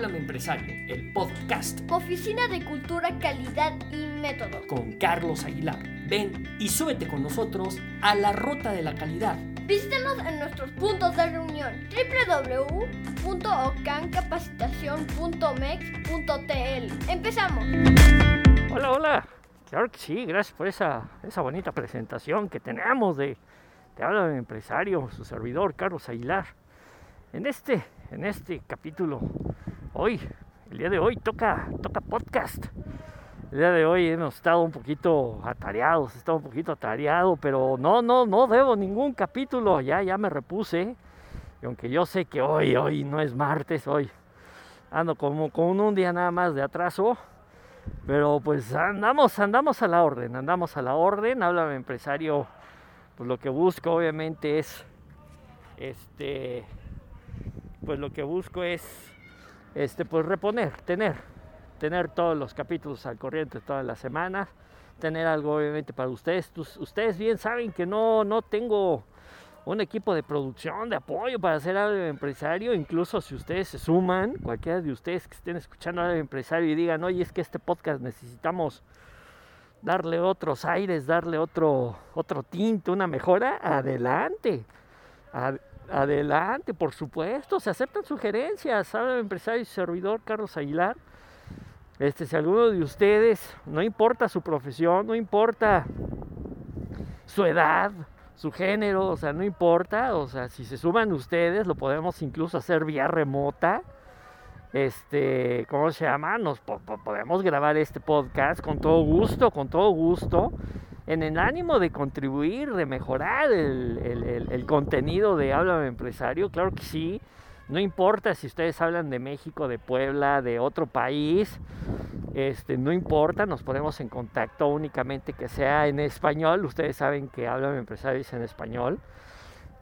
Háblame Empresario, el podcast. Oficina de Cultura, Calidad y Método. Con Carlos Aguilar. Ven y súbete con nosotros a la ruta de la calidad. Visítanos en nuestros puntos de reunión www.ocancapacitacion.mex.tl. Empezamos. Hola, hola. Claro que sí, gracias por esa, esa bonita presentación que tenemos de Te habla de empresario, su servidor Carlos Aguilar. En este, en este capítulo, hoy, el día de hoy toca, toca podcast. El día de hoy hemos estado un poquito atareados, he estado un poquito atareado, pero no, no, no debo ningún capítulo, ya, ya me repuse. Y aunque yo sé que hoy, hoy no es martes, hoy ando como con un día nada más de atraso, pero pues andamos, andamos a la orden, andamos a la orden, háblame empresario, pues lo que busco obviamente es, este, pues lo que busco es, este, pues reponer, tener, tener todos los capítulos al corriente todas las semanas, tener algo obviamente para ustedes, ustedes bien saben que no, no tengo un equipo de producción, de apoyo para hacer algo empresario. Incluso si ustedes se suman, cualquiera de ustedes que estén escuchando algo empresario y digan, oye, es que este podcast necesitamos darle otros aires, darle otro, otro tinte, una mejora, adelante. Adelante, por supuesto, se aceptan sugerencias. Habla empresario y servidor Carlos Aguilar. Este, si alguno de ustedes, no importa su profesión, no importa su edad, su género, o sea, no importa, o sea, si se suman ustedes, lo podemos incluso hacer vía remota. Este, ¿cómo se llama? Nos podemos grabar este podcast con todo gusto, con todo gusto, en el ánimo de contribuir, de mejorar el, el contenido de Háblame Empresario, claro que sí. No importa si ustedes hablan de México, de Puebla, de otro país, este, no importa, nos ponemos en contacto únicamente que sea en español. Ustedes saben que hablan empresarios en español.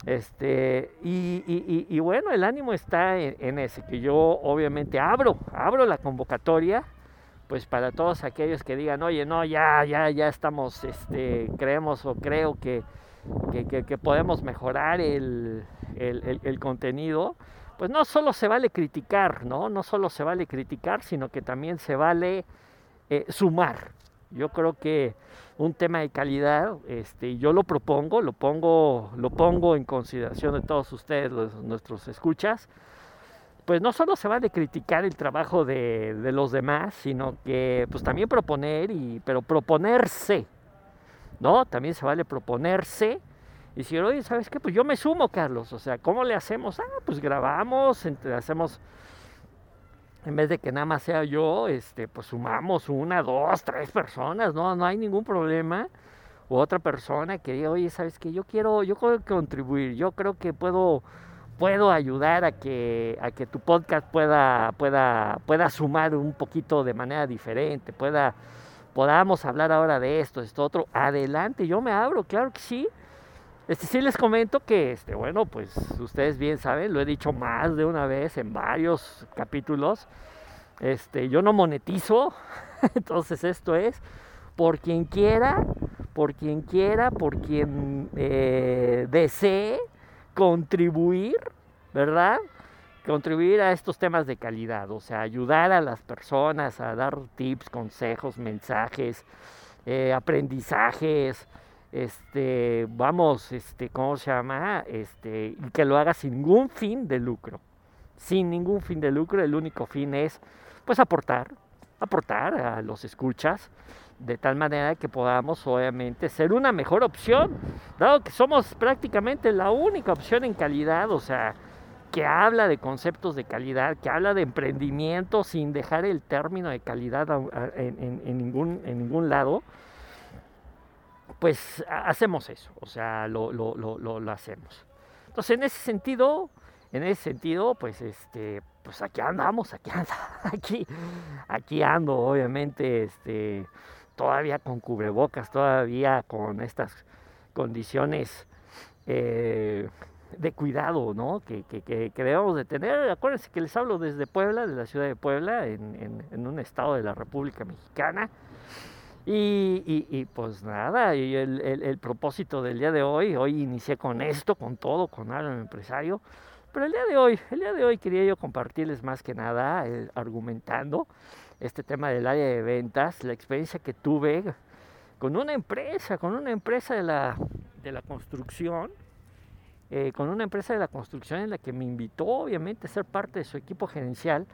Este, y, bueno, el ánimo está en, ese, que yo obviamente abro, abro la convocatoria, pues para todos aquellos que digan, oye, no, ya, ya, ya estamos, este, creemos o creo que, que, podemos mejorar el, el contenido pues no solo se vale criticar, ¿no? No solo se vale criticar, sino que también se vale eh, sumar. Yo creo que un tema de calidad, este, yo lo propongo, lo pongo, lo pongo en consideración de todos ustedes, nuestros escuchas, pues no solo se vale criticar el trabajo de, de, los demás, sino que pues también proponer, y, pero proponerse, ¿no? También se vale proponerse y si oye, ¿sabes qué? Pues yo me sumo, Carlos. O sea, ¿cómo le hacemos? Ah, pues grabamos, hacemos, en vez de que nada más sea yo, este, pues sumamos una, dos, tres personas, no, no hay ningún problema. O otra persona que diga, oye, ¿sabes qué? Yo quiero, yo quiero contribuir, yo creo que puedo, puedo ayudar a que, a que tu podcast pueda, pueda, pueda sumar un poquito de manera diferente, pueda, podamos hablar ahora de esto, esto, otro. Adelante, yo me abro, claro que sí este, sí les comento que, este, bueno, pues ustedes bien saben, lo he dicho más de una vez en varios capítulos. Este, yo no monetizo, entonces esto es por quien quiera, por quien quiera, por quien eh, desee contribuir, ¿verdad? Contribuir a estos temas de calidad, o sea, ayudar a las personas a dar tips, consejos, mensajes, eh, aprendizajes, este, vamos, este, ¿cómo se llama? Este, y que lo haga sin ningún fin de lucro. Sin ningún fin de lucro, el único fin es, pues, aportar, aportar a los escuchas, de tal manera que podamos, obviamente, ser una mejor opción, dado que somos prácticamente la única opción en calidad, o sea, que habla de conceptos de calidad, que habla de emprendimiento sin dejar el término de calidad en, ningún, en ningún lado pues hacemos eso, o sea, lo, lo, lo, lo, hacemos. Entonces, en ese sentido, en ese sentido, pues este, pues aquí andamos, aquí anda, aquí, aquí ando, obviamente, este, todavía con cubrebocas, todavía con estas condiciones eh, de cuidado, ¿no? Que, que, que, debemos de tener. Acuérdense que les hablo desde Puebla, de la ciudad de Puebla, en, en, un estado de la República Mexicana. Y, pues nada, y el, propósito del día de hoy, hoy inicié con esto, con todo, con algo empresario, Pero el día de hoy, el día de hoy quería yo compartirles más que nada, eh, argumentando este tema del área de ventas, la experiencia que tuve con una empresa, con una empresa de la, de la construcción, eh, con una empresa de la construcción en la que me invitó obviamente a ser parte de su equipo gerencial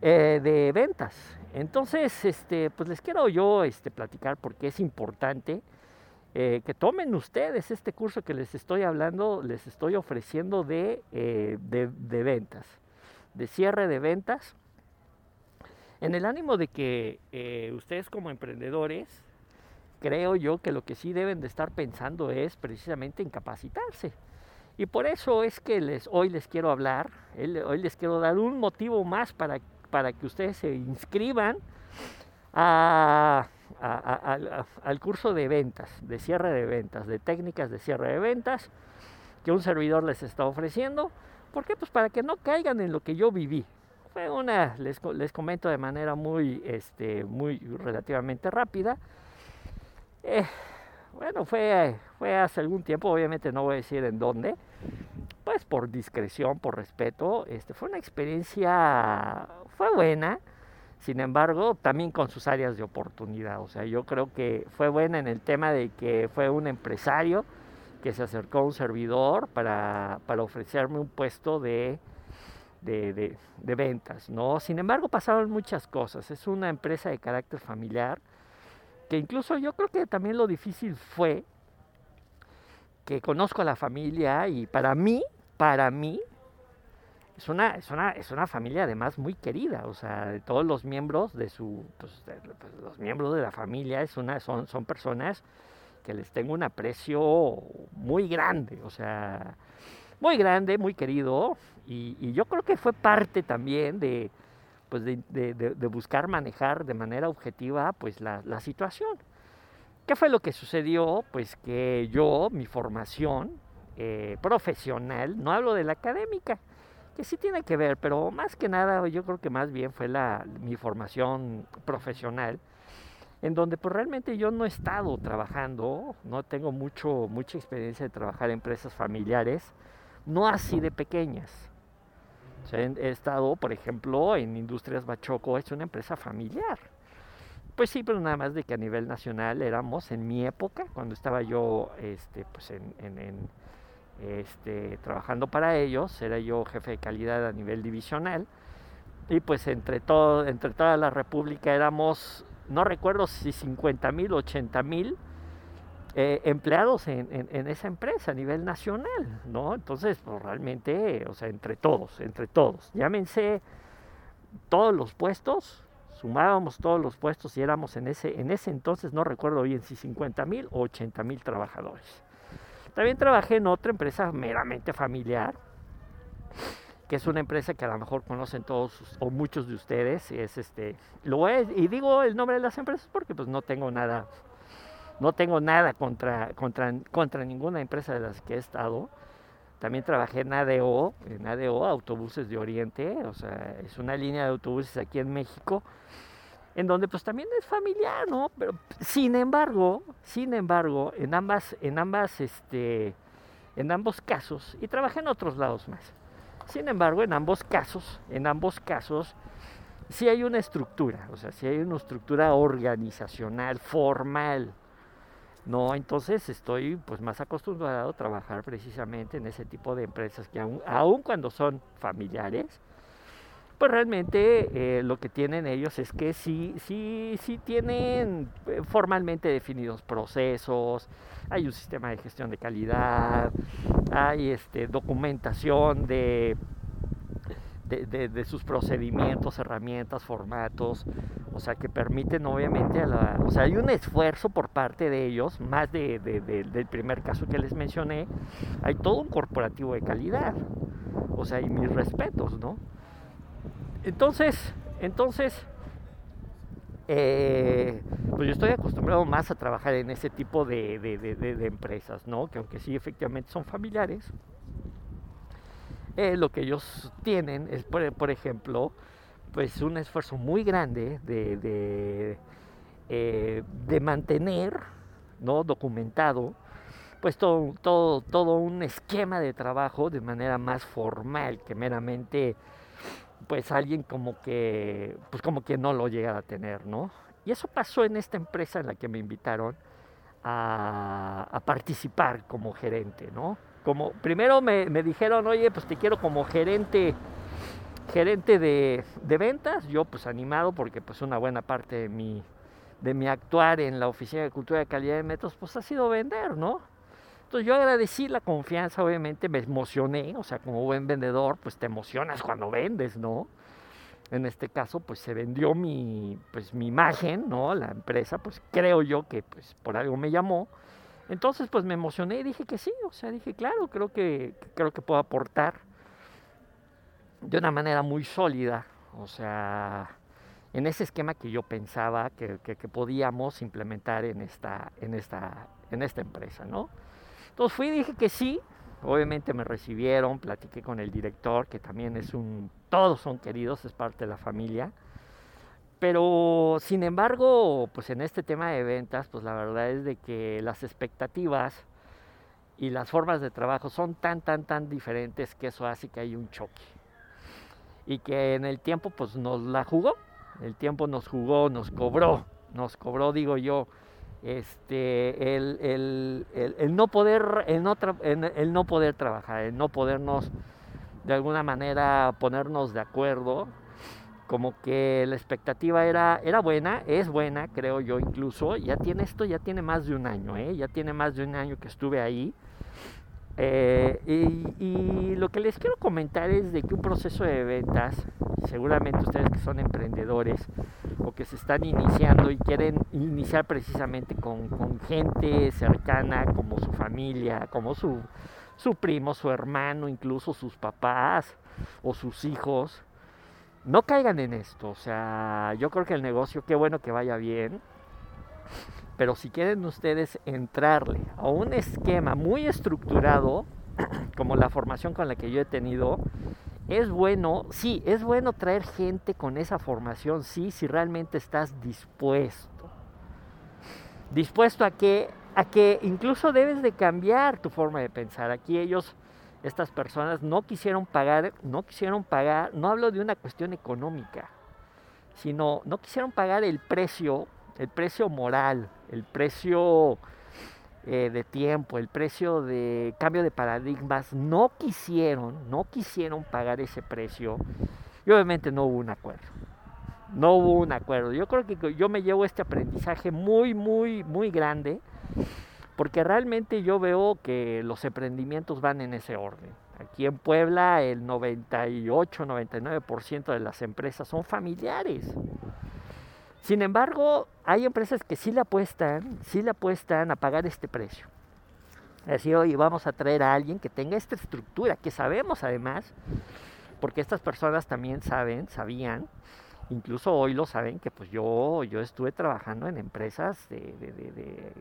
eh, de ventas. Entonces, este, pues les quiero yo este, platicar porque es importante eh, que tomen ustedes este curso que les estoy hablando, les estoy ofreciendo de, de, de ventas, de cierre de ventas, en el ánimo de que ustedes como emprendedores creo yo que lo que sí deben de estar pensando es precisamente en capacitarse. Y por eso es que les, hoy les quiero hablar, hoy les quiero dar un motivo más para, para que ustedes se inscriban al curso de ventas, de cierre de ventas, de técnicas de cierre de ventas que un servidor les está ofreciendo. ¿Por qué? Pues para que no caigan en lo que yo viví. Fue una, les, les comento de manera muy, este, muy relativamente rápida eh, bueno, fue, fue hace algún tiempo, obviamente no voy a decir en dónde, pues por discreción, por respeto, este, fue una experiencia, fue buena, sin embargo, también con sus áreas de oportunidad. O sea, yo creo que fue buena en el tema de que fue un empresario que se acercó a un servidor para, para ofrecerme un puesto de, de, de, de, ventas, ¿no? Sin embargo, pasaron muchas cosas. Es una empresa de carácter familiar que incluso yo creo que también lo difícil fue que conozco a la familia y para mí, para mí, es una, es una, es una familia además muy querida, o sea, de todos los miembros de su, pues, pues, los miembros de la familia es una, son, son personas que les tengo un aprecio muy grande, o sea, muy grande, muy querido, y yo creo que fue parte también de, pues de, buscar manejar de manera objetiva pues la, situación. ¿Qué fue lo que sucedió? Pues que yo, mi formación eh, profesional, no hablo de la académica, que sí tiene que ver, pero más que nada yo creo que más bien fue la, mi formación profesional, en donde pues realmente yo no he estado trabajando, no tengo mucho, mucha experiencia de trabajar en empresas familiares, no así de pequeñas he estado, por ejemplo, en Industrias Bachoco, es una empresa familiar. Pues sí, pero nada más de que a nivel nacional éramos en mi época, cuando estaba yo este, pues en, este, trabajando para ellos, era yo jefe de calidad a nivel divisional. Y pues entre, todo, entre toda la República éramos, no recuerdo si 50 mil, 80 mil eh, empleados en, esa empresa a nivel nacional, ¿no? Entonces, pues realmente, o sea, entre todos, entre todos, llámense todos los puestos, sumábamos todos los puestos y éramos en ese, en ese entonces, no recuerdo bien si 50 mil o 80 mil trabajadores. También trabajé en otra empresa meramente familiar, que es una empresa que a lo mejor conocen todos o muchos de ustedes, es este, lo es, y digo el nombre de las empresas porque pues no tengo nada no tengo nada contra, contra, contra ninguna empresa de las que he estado. También trabajé en ADO, en ADO, Autobuses de Oriente, o sea, es una línea de autobuses aquí en México, en donde pues también es familiar, ¿no? Pero sin embargo, sin embargo, en ambas, en ambas, este, en ambos casos, y trabajé en otros lados más. Sin embargo, en ambos casos, en ambos casos, sí hay una estructura, o sea, sí hay una estructura organizacional, formal, no, entonces estoy pues más acostumbrado a trabajar precisamente en ese tipo de empresas que aun, cuando son familiares, pues realmente eh, lo que tienen ellos es que sí, sí, sí tienen eh, formalmente definidos procesos, hay un sistema de gestión de calidad, hay este, documentación de de, sus procedimientos, herramientas, formatos, o sea, que permiten obviamente a la... O sea, hay un esfuerzo por parte de ellos, más de, del primer caso que les mencioné, hay todo un corporativo de calidad, o sea, y mis respetos, ¿no? Entonces, entonces, eh, pues yo estoy acostumbrado más a trabajar en ese tipo de, de, empresas, ¿no? Que aunque sí efectivamente son familiares, eh, lo que ellos tienen es, por, ejemplo, pues un esfuerzo muy grande de, de, eh, mantener ¿no? documentado pues todo, todo, todo un esquema de trabajo de manera más formal que meramente pues alguien como que pues como que no lo llega a tener, ¿no? Y eso pasó en esta empresa en la que me invitaron a, a participar como gerente, ¿no? Como primero me, me, dijeron, oye, pues te quiero como gerente, gerente de, de, ventas. Yo pues animado porque pues una buena parte de mi, de mi actuar en la Oficina de Cultura de Calidad de Metros pues ha sido vender, ¿no? Entonces yo agradecí la confianza, obviamente me emocioné, o sea, como buen vendedor, pues te emocionas cuando vendes, ¿no? En este caso, pues se vendió mi, pues, mi imagen, ¿no? La empresa, pues creo yo que pues por algo me llamó. Entonces, pues me emocioné y dije que sí, o sea, dije, claro, creo que, creo que puedo aportar de una manera muy sólida, o sea, en ese esquema que yo pensaba que, que, podíamos implementar en esta, en, esta, en esta empresa, ¿no? Entonces fui y dije que sí, obviamente me recibieron, platiqué con el director, que también es un, todos son queridos, es parte de la familia. Pero sin embargo, pues en este tema de ventas, pues la verdad es de que las expectativas y las formas de trabajo son tan, tan, tan diferentes que eso hace que hay un choque. Y que en el tiempo pues nos la jugó, el tiempo nos jugó, nos cobró, nos cobró, digo yo, este, el, el, el, no poder, el no, el no poder trabajar, el no podernos de alguna manera ponernos de acuerdo como que la expectativa era, era buena, es buena, creo yo incluso. Ya tiene esto, ya tiene más de un año, ¿eh? ya tiene más de un año que estuve ahí. Eh, y, lo que les quiero comentar es de que un proceso de ventas, seguramente ustedes que son emprendedores o que se están iniciando y quieren iniciar precisamente con, con gente cercana como su familia, como su, su primo, su hermano, incluso sus papás o sus hijos, no caigan en esto. O sea, yo creo que el negocio, qué bueno que vaya bien. Pero si quieren ustedes entrarle a un esquema muy estructurado, como la formación con la que yo he tenido, es bueno, sí, es bueno traer gente con esa formación, sí, si realmente estás dispuesto. Dispuesto a que, a que incluso debes de cambiar tu forma de pensar. Aquí ellos estas personas no quisieron pagar, no quisieron pagar, no hablo de una cuestión económica, sino no quisieron pagar el precio, el precio moral, el precio eh, de tiempo, el precio de cambio de paradigmas, no quisieron, no quisieron pagar ese precio y obviamente no hubo un acuerdo. No hubo un acuerdo. Yo creo que yo me llevo este aprendizaje muy, muy, muy grande porque realmente yo veo que los emprendimientos van en ese orden. Aquí en Puebla el 98-99% de las empresas son familiares. Sin embargo, hay empresas que sí le apuestan, sí le apuestan a pagar este precio. Así hoy vamos a traer a alguien que tenga esta estructura, que sabemos además, porque estas personas también saben, sabían, incluso hoy lo saben, que pues yo, yo estuve trabajando en empresas de,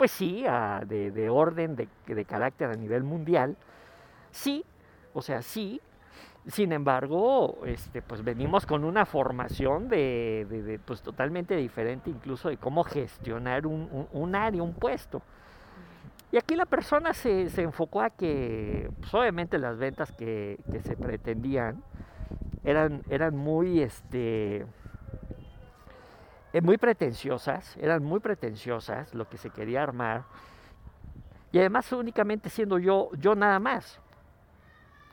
pues sí, de, de, orden, de, carácter a nivel mundial, sí, o sea, sí. Sin embargo, este, pues venimos con una formación de, pues totalmente diferente, incluso de cómo gestionar un, área, un puesto. Y aquí la persona se, se enfocó a que, pues obviamente las ventas que, que se pretendían eran, eran muy, este, muy pretenciosas, eran muy pretenciosas lo que se quería armar. Y además únicamente siendo yo, yo nada más.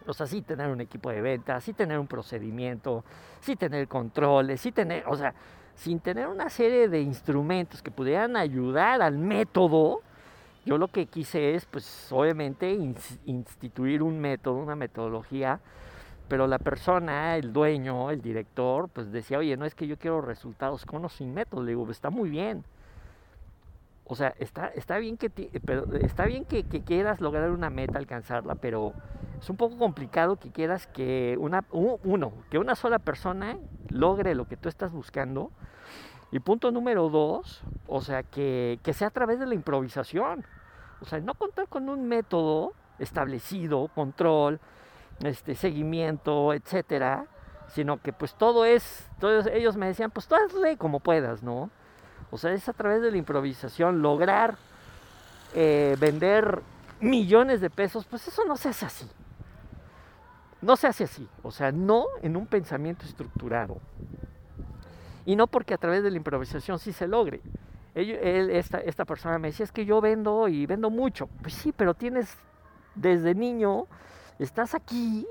O sea, sí tener un equipo de ventas, sí tener un procedimiento, sí tener controles, sí tener, o sea, sin tener una serie de instrumentos que pudieran ayudar al método, yo lo que quise es, pues, obviamente, instituir un método, una metodología pero la persona, el dueño, el director, pues decía, oye, no es que yo quiero resultados con o sin método. Le digo, está muy bien. O sea, está, está bien, que, pero está bien que, que, quieras lograr una meta, alcanzarla, pero es un poco complicado que quieras que una, uno, que una sola persona logre lo que tú estás buscando. Y punto número dos, o sea, que, que sea a través de la improvisación. O sea, no contar con un método establecido, control, este seguimiento, etcétera, sino que pues todo es, todos ellos me decían, pues tú hazle como puedas, ¿no? O sea, es a través de la improvisación lograr eh, vender millones de pesos, pues eso no se hace así. No se hace así, o sea, no en un pensamiento estructurado. Y no porque a través de la improvisación sí se logre. Él, esta, esta persona me decía, es que yo vendo y vendo mucho. Pues sí, pero tienes desde niño, estás aquí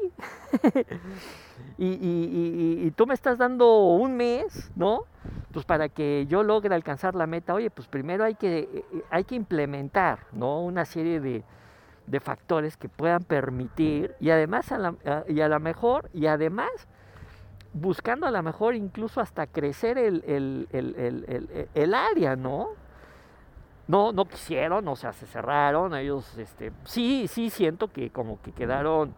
y, tú me estás dando un mes, ¿no? Pues para que yo logre alcanzar la meta, oye, pues primero hay que, hay que implementar, ¿no? Una serie de, factores que puedan permitir y además a la, y a la mejor y además buscando a lo mejor incluso hasta crecer el, área, ¿no? No, no quisieron, o sea, se cerraron, ellos, este, sí, sí siento que como que quedaron,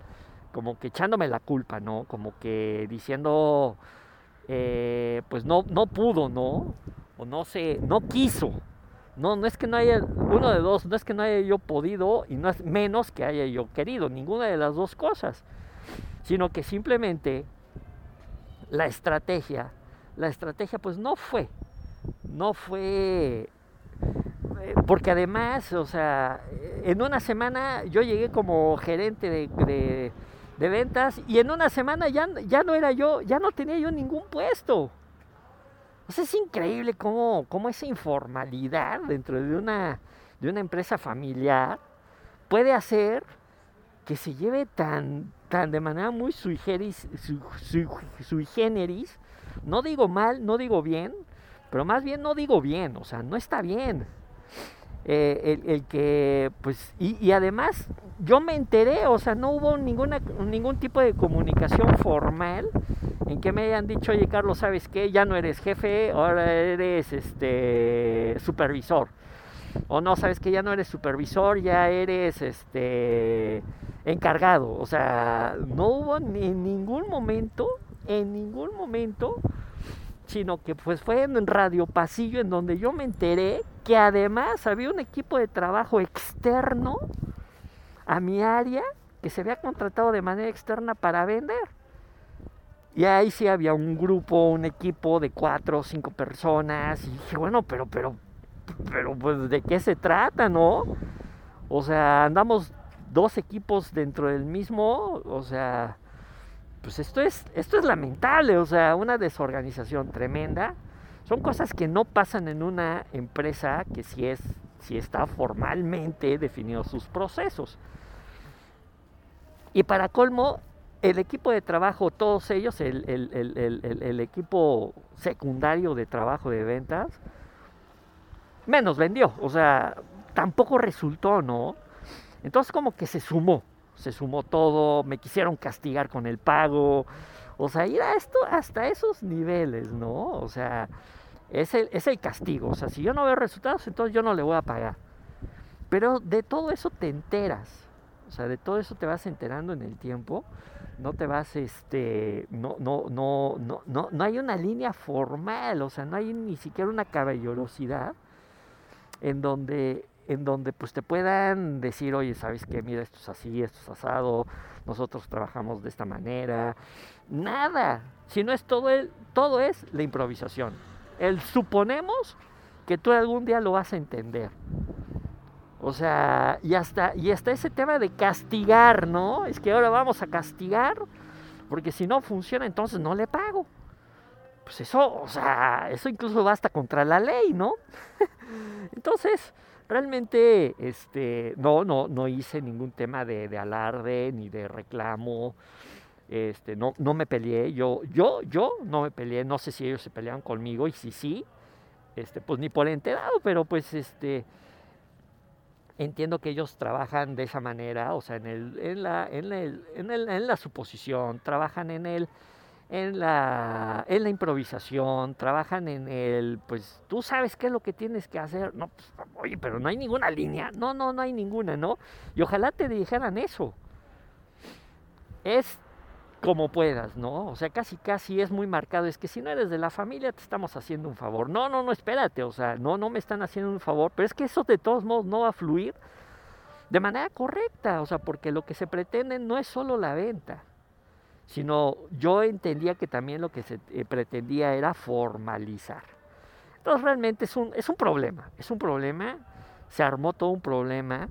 como que echándome la culpa, ¿no? Como que diciendo, eh, pues no, no pudo, ¿no? O no sé, no quiso, no, no es que no haya, uno de dos, no es que no haya yo podido y no es menos que haya yo querido, ninguna de las dos cosas, sino que simplemente la estrategia, la estrategia pues no fue, no fue, porque además, o sea, en una semana yo llegué como gerente de, de ventas y en una semana ya, ya no era yo, ya no tenía yo ningún puesto es increíble cómo, cómo, esa informalidad dentro de una, de una empresa familiar puede hacer que se lleve tan, tan de manera muy sui, generis, no digo mal, no digo bien, pero más bien no digo bien, o sea, no está bien. Eh, el, que, pues, y, además yo me enteré, o sea, no hubo ninguna, ningún tipo de comunicación formal en que me hayan dicho, oye Carlos, ¿sabes qué? Ya no eres jefe, ahora eres este supervisor. O no, ¿sabes que Ya no eres supervisor, ya eres este encargado. O sea, no hubo ni en ningún momento, en ningún momento, sino que pues fue en Radio Pasillo en donde yo me enteré que además había un equipo de trabajo externo a mi área que se había contratado de manera externa para vender. Y ahí sí había un grupo, un equipo de cuatro o cinco personas. Y dije, bueno, pero, pero, pero, pues, ¿de qué se trata, no? O sea, andamos dos equipos dentro del mismo, o sea, pues esto es, esto es lamentable, o sea, una desorganización tremenda. Son cosas que no pasan en una empresa que sí es, sí está formalmente definidos sus procesos. Y para colmo, el equipo de trabajo, todos ellos, el, equipo secundario de trabajo de ventas, menos vendió, o sea, tampoco resultó, ¿no? Entonces como que se sumó, se sumó todo, me quisieron castigar con el pago, o sea, ir a esto hasta esos niveles, ¿no? O sea, es el, es el castigo, o sea, si yo no veo resultados, entonces yo no le voy a pagar. Pero de todo eso te enteras, o sea, de todo eso te vas enterando en el tiempo. No te vas, este, no, no, no, no, no, no hay una línea formal, o sea, no hay ni siquiera una caballerosidad en donde, en donde pues te puedan decir, oye, sabes que mira, esto es así, esto es asado, nosotros trabajamos de esta manera, nada, si no es todo el, todo es la improvisación. El suponemos que tú algún día lo vas a entender. O sea, y hasta, y hasta ese tema de castigar, ¿no? Es que ahora vamos a castigar, porque si no funciona, entonces no le pago. Pues eso, o sea, eso incluso va hasta contra la ley, ¿no? entonces, realmente, este, no, no, no hice ningún tema de, alarde ni de reclamo. Este, no, no me peleé, yo, yo, yo no me peleé, no sé si ellos se pelearon conmigo y si sí, este, pues ni por enterado, pero pues este, entiendo que ellos trabajan de esa manera, o sea, en, el, en, la, en, el, en, el, en la suposición, trabajan en el, en la, en la improvisación, trabajan en el, pues tú sabes qué es lo que tienes que hacer. No, pues, oye, pero no hay ninguna línea. No, no, no hay ninguna, ¿no? Y ojalá te dijeran eso. Es como puedas, ¿no? O sea, casi casi es muy marcado, es que si no eres de la familia te estamos haciendo un favor. No, no, no, espérate, o sea, no, no me están haciendo un favor, pero es que eso de todos modos no va a fluir de manera correcta, o sea, porque lo que se pretende no es solo la venta, sino yo entendía que también lo que se eh, pretendía era formalizar. Entonces realmente es un, es un problema, es un problema se armó todo un problema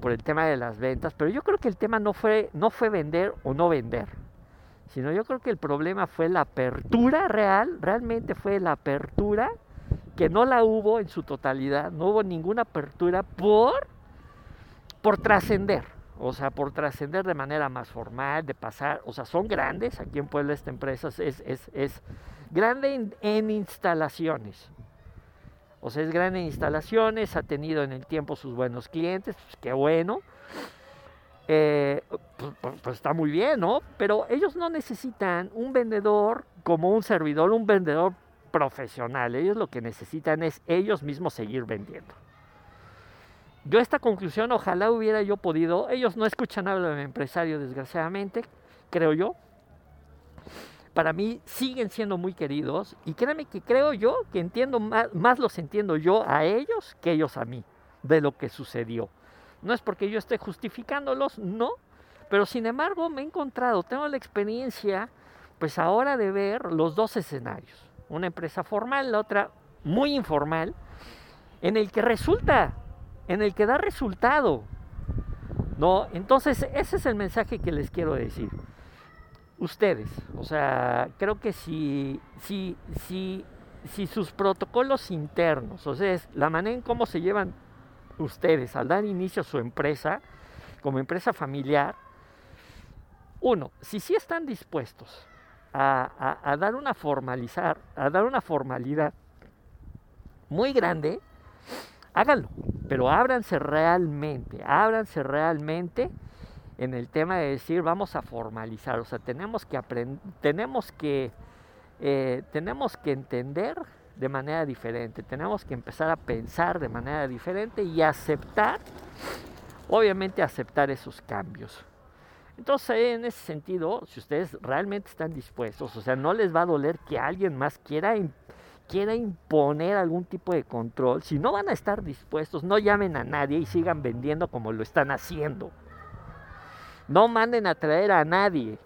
por el tema de las ventas, pero yo creo que el tema no fue, no fue vender o no vender, sino yo creo que el problema fue la apertura real, realmente fue la apertura que no la hubo en su totalidad, no hubo ninguna apertura por, por trascender, o sea, por trascender de manera más formal, de pasar, o sea, son grandes, aquí en Puebla esta empresa es, es, es grande en, instalaciones, o sea, es grande en instalaciones, ha tenido en el tiempo sus buenos clientes, pues qué bueno, eh, pues, pues, pues, está muy bien, ¿no? Pero ellos no necesitan un vendedor como un servidor, un vendedor profesional. Ellos lo que necesitan es ellos mismos seguir vendiendo. Yo esta conclusión ojalá hubiera yo podido, ellos no escuchan hablar de mi empresario desgraciadamente, creo yo. Para mí siguen siendo muy queridos y créanme que creo yo que entiendo más, más los entiendo yo a ellos que ellos a mí de lo que sucedió. No es porque yo esté justificándolos, no, pero sin embargo me he encontrado, tengo la experiencia pues ahora de ver los dos escenarios una empresa formal, la otra muy informal, en el que resulta, en el que da resultado. ¿No? Entonces, ese es el mensaje que les quiero decir. Ustedes, o sea, creo que si, si, si, si sus protocolos internos, o sea, es la manera en cómo se llevan ustedes al dar inicio a su empresa, como empresa familiar, uno, si sí están dispuestos a, dar una formalizar, a dar una formalidad muy grande, háganlo, pero ábranse realmente, ábranse realmente en el tema de decir vamos a formalizar, o sea, tenemos que aprender, tenemos que, eh, tenemos que entender de manera diferente, tenemos que empezar a pensar de manera diferente y aceptar, obviamente aceptar esos cambios. Entonces, en ese sentido, si ustedes realmente están dispuestos, o sea, no les va a doler que alguien más quiera, quiera imponer algún tipo de control, si no van a estar dispuestos, no llamen a nadie y sigan vendiendo como lo están haciendo. No manden a traer a nadie,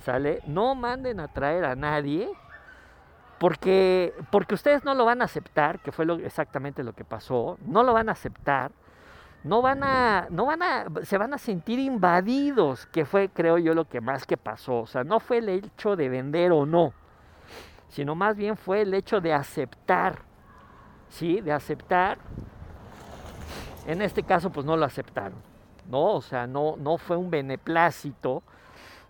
¿sale? No manden a traer a nadie porque, porque ustedes no lo van a aceptar, que fue lo, exactamente lo que pasó, no lo van a aceptar no van a, no van a, se van a sentir invadidos, que fue, creo yo, lo que más que pasó. O sea, no fue el hecho de vender o no, sino más bien fue el hecho de aceptar, ¿sí? De aceptar. En este caso, pues no lo aceptaron, ¿no? O sea, no, no fue un beneplácito,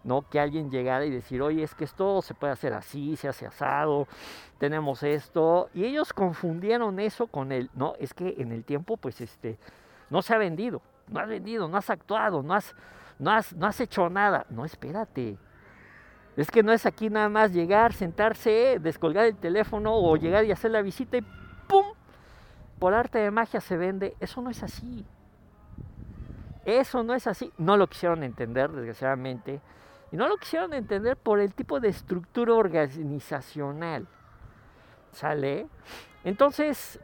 ¿no? Que alguien llegara y decir, oye, es que esto se puede hacer así, se hace asado, tenemos esto. Y ellos confundieron eso con el, no, es que en el tiempo, pues este no se ha vendido, no has vendido, no has actuado, no has, no has, no has hecho nada. No, espérate. Es que no es aquí nada más llegar, sentarse, descolgar el teléfono o llegar y hacer la visita y ¡pum! Por arte de magia se vende. Eso no es así. Eso no es así. No lo quisieron entender, desgraciadamente. Y no lo quisieron entender por el tipo de estructura organizacional. ¿Sale? Entonces,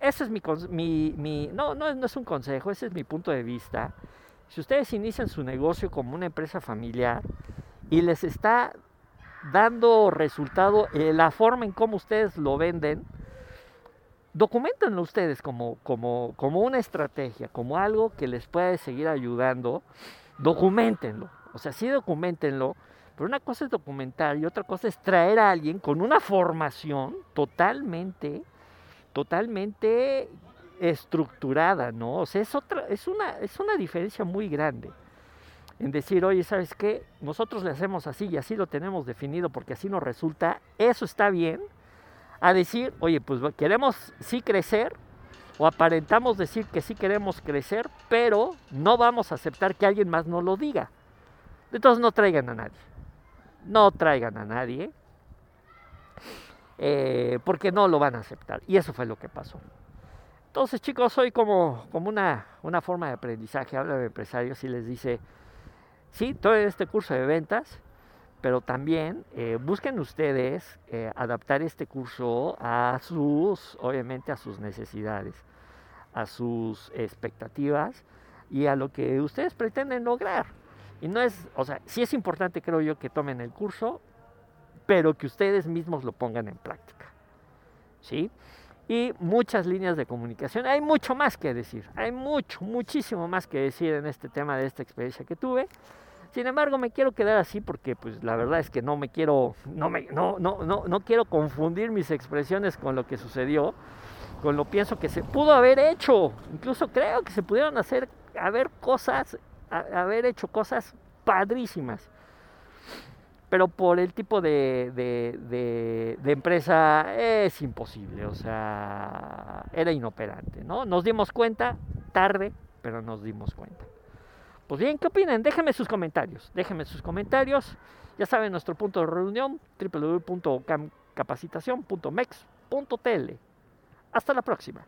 ese es mi, mi, no, no, no es un consejo, ese es mi punto de vista. Si ustedes inician su negocio como una empresa familiar y les está dando resultado eh, la forma en cómo ustedes lo venden, documentenlo ustedes como, como, como una estrategia, como algo que les puede seguir ayudando, documentenlo. O sea, sí documentenlo, pero una cosa es documentar y otra cosa es traer a alguien con una formación totalmente totalmente estructurada, ¿no? O sea, es, otra, es, una, es una diferencia muy grande en decir, oye, ¿sabes qué? Nosotros le hacemos así y así lo tenemos definido porque así nos resulta, eso está bien, a decir, oye, pues queremos sí crecer o aparentamos decir que sí queremos crecer, pero no vamos a aceptar que alguien más nos lo diga. Entonces no traigan a nadie, no traigan a nadie, eh, porque no lo van a aceptar. Y eso fue lo que pasó. Entonces, chicos, hoy como, como una, una forma de aprendizaje, habla de empresarios y les dice, sí, todo este curso de ventas, pero también eh, busquen ustedes eh, adaptar este curso a sus, obviamente, a sus necesidades, a sus expectativas y a lo que ustedes pretenden lograr. Y no es, o sea, sí es importante, creo yo, que tomen el curso, pero que ustedes mismos lo pongan en práctica. ¿Sí? Y muchas líneas de comunicación. Hay mucho más que decir, hay mucho, muchísimo más que decir en este tema de esta experiencia que tuve. Sin embargo, me quiero quedar así porque pues la verdad es que no me quiero no me no no no, no quiero confundir mis expresiones con lo que sucedió, con lo pienso que se pudo haber hecho. Incluso creo que se pudieron hacer haber cosas haber hecho cosas padrísimas. Pero por el tipo de, de, empresa es imposible, o sea, era inoperante, ¿no? Nos dimos cuenta tarde, pero nos dimos cuenta. Pues bien, ¿qué opinan? Déjenme sus comentarios. Déjenme sus comentarios. Ya saben, nuestro punto de reunión, www.capacitación.mex.tl. Hasta la próxima.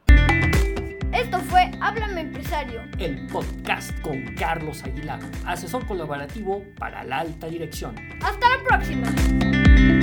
Esto fue Háblame Empresario. El podcast con Carlos Aguilar, asesor colaborativo para la alta dirección. Hasta la próxima.